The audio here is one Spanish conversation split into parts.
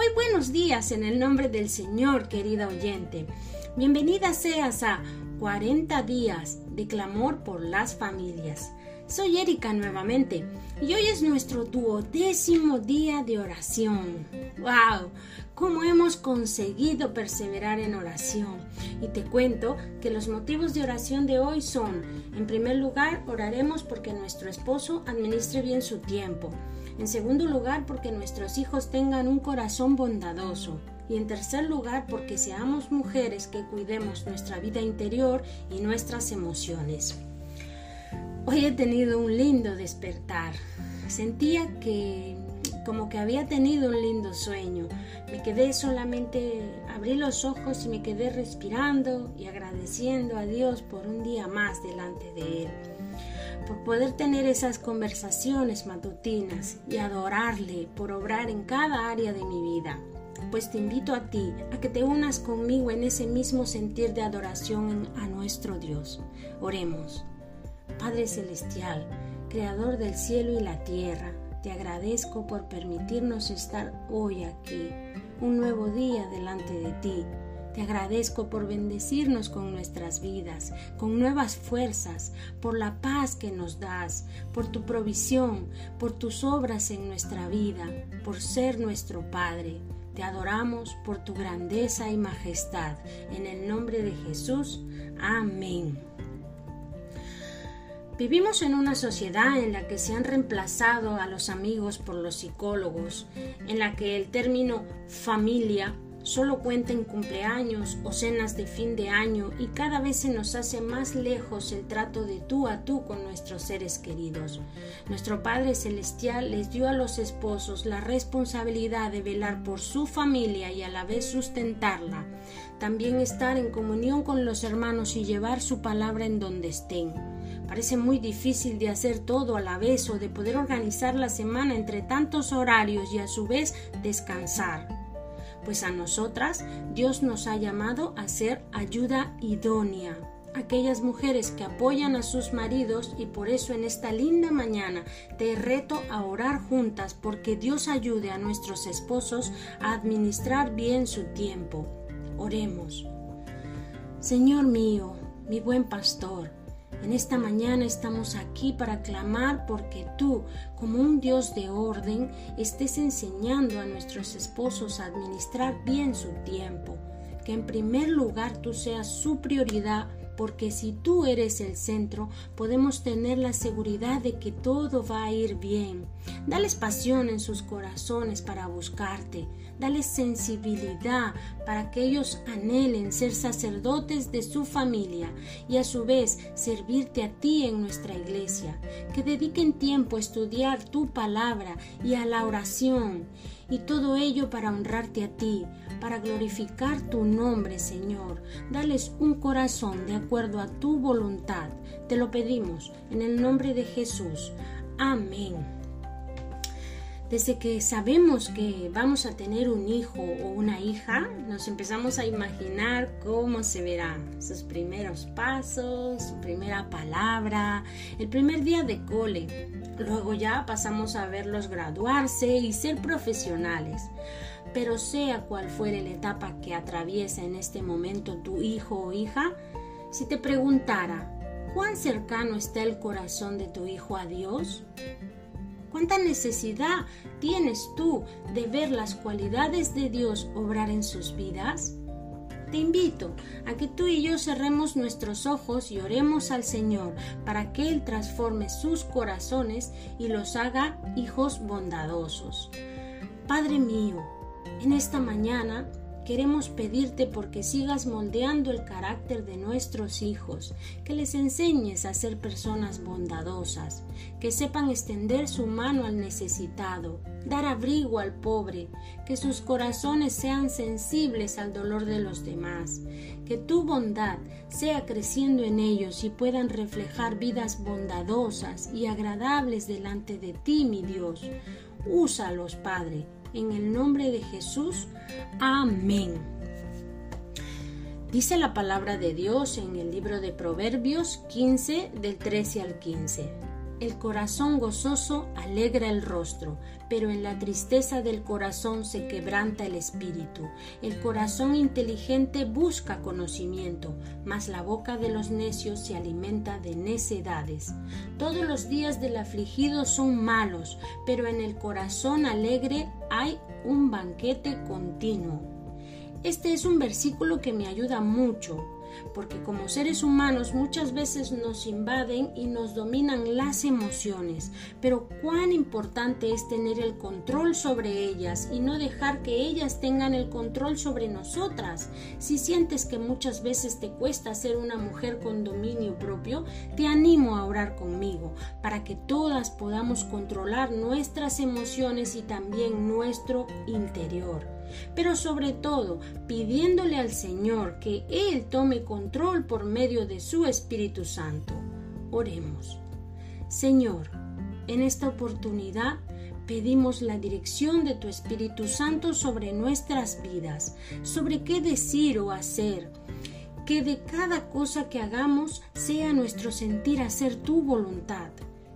Muy buenos días en el nombre del Señor, querida oyente. Bienvenida seas a 40 días de clamor por las familias. Soy Erika nuevamente y hoy es nuestro duodécimo día de oración. ¡Wow! ¿Cómo hemos conseguido perseverar en oración? Y te cuento que los motivos de oración de hoy son, en primer lugar, oraremos porque nuestro esposo administre bien su tiempo. En segundo lugar, porque nuestros hijos tengan un corazón bondadoso. Y en tercer lugar, porque seamos mujeres que cuidemos nuestra vida interior y nuestras emociones. Hoy he tenido un lindo despertar. Sentía que como que había tenido un lindo sueño. Me quedé solamente, abrí los ojos y me quedé respirando y agradeciendo a Dios por un día más delante de Él. Por poder tener esas conversaciones matutinas y adorarle por obrar en cada área de mi vida. Pues te invito a ti a que te unas conmigo en ese mismo sentir de adoración a nuestro Dios. Oremos. Padre Celestial, Creador del cielo y la tierra, te agradezco por permitirnos estar hoy aquí, un nuevo día delante de ti. Te agradezco por bendecirnos con nuestras vidas, con nuevas fuerzas, por la paz que nos das, por tu provisión, por tus obras en nuestra vida, por ser nuestro Padre. Te adoramos por tu grandeza y majestad. En el nombre de Jesús. Amén. Vivimos en una sociedad en la que se han reemplazado a los amigos por los psicólogos, en la que el término familia solo cuenta en cumpleaños o cenas de fin de año y cada vez se nos hace más lejos el trato de tú a tú con nuestros seres queridos. Nuestro Padre Celestial les dio a los esposos la responsabilidad de velar por su familia y a la vez sustentarla, también estar en comunión con los hermanos y llevar su palabra en donde estén. Parece muy difícil de hacer todo a la vez o de poder organizar la semana entre tantos horarios y a su vez descansar. Pues a nosotras Dios nos ha llamado a ser ayuda idónea, aquellas mujeres que apoyan a sus maridos y por eso en esta linda mañana te reto a orar juntas porque Dios ayude a nuestros esposos a administrar bien su tiempo. Oremos. Señor mío, mi buen pastor, en esta mañana estamos aquí para clamar porque tú, como un Dios de orden, estés enseñando a nuestros esposos a administrar bien su tiempo. Que en primer lugar tú seas su prioridad porque si tú eres el centro, podemos tener la seguridad de que todo va a ir bien. Dales pasión en sus corazones para buscarte. Dales sensibilidad para que ellos anhelen ser sacerdotes de su familia y a su vez servirte a ti en nuestra iglesia. Que dediquen tiempo a estudiar tu palabra y a la oración y todo ello para honrarte a ti, para glorificar tu nombre, Señor. Dales un corazón de acuerdo a tu voluntad. Te lo pedimos en el nombre de Jesús. Amén. Desde que sabemos que vamos a tener un hijo o una hija, nos empezamos a imaginar cómo se verán sus primeros pasos, su primera palabra, el primer día de cole. Luego ya pasamos a verlos graduarse y ser profesionales. Pero sea cual fuere la etapa que atraviesa en este momento tu hijo o hija, si te preguntara, ¿cuán cercano está el corazón de tu hijo a Dios? ¿Cuánta necesidad tienes tú de ver las cualidades de Dios obrar en sus vidas? Te invito a que tú y yo cerremos nuestros ojos y oremos al Señor para que Él transforme sus corazones y los haga hijos bondadosos. Padre mío, en esta mañana Queremos pedirte porque sigas moldeando el carácter de nuestros hijos, que les enseñes a ser personas bondadosas, que sepan extender su mano al necesitado, dar abrigo al pobre, que sus corazones sean sensibles al dolor de los demás, que tu bondad sea creciendo en ellos y puedan reflejar vidas bondadosas y agradables delante de ti, mi Dios. Úsalos, Padre en el nombre de Jesús. Amén. Dice la palabra de Dios en el libro de Proverbios 15 del 13 al 15. El corazón gozoso alegra el rostro, pero en la tristeza del corazón se quebranta el espíritu. El corazón inteligente busca conocimiento, mas la boca de los necios se alimenta de necedades. Todos los días del afligido son malos, pero en el corazón alegre hay un banquete continuo. Este es un versículo que me ayuda mucho porque como seres humanos muchas veces nos invaden y nos dominan las emociones, pero cuán importante es tener el control sobre ellas y no dejar que ellas tengan el control sobre nosotras. Si sientes que muchas veces te cuesta ser una mujer con dominio propio, te animo a orar conmigo para que todas podamos controlar nuestras emociones y también nuestro interior pero sobre todo pidiéndole al Señor que Él tome control por medio de su Espíritu Santo. Oremos. Señor, en esta oportunidad pedimos la dirección de tu Espíritu Santo sobre nuestras vidas, sobre qué decir o hacer, que de cada cosa que hagamos sea nuestro sentir hacer tu voluntad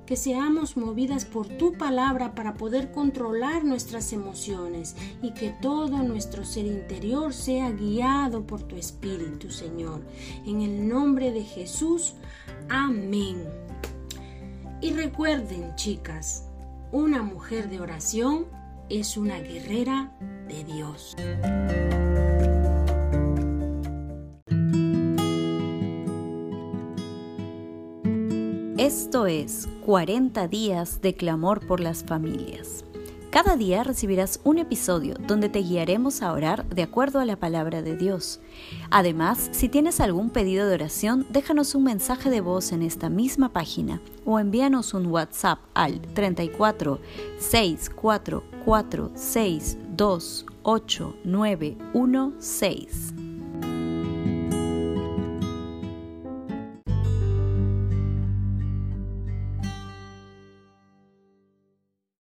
que seamos movidas por tu palabra para poder controlar nuestras emociones y que todo nuestro ser interior sea guiado por tu Espíritu, Señor. En el nombre de Jesús, amén. Y recuerden, chicas, una mujer de oración es una guerrera de Dios. Esto es 40 días de clamor por las familias. Cada día recibirás un episodio donde te guiaremos a orar de acuerdo a la palabra de Dios. Además, si tienes algún pedido de oración, déjanos un mensaje de voz en esta misma página o envíanos un WhatsApp al 34 644 628 916.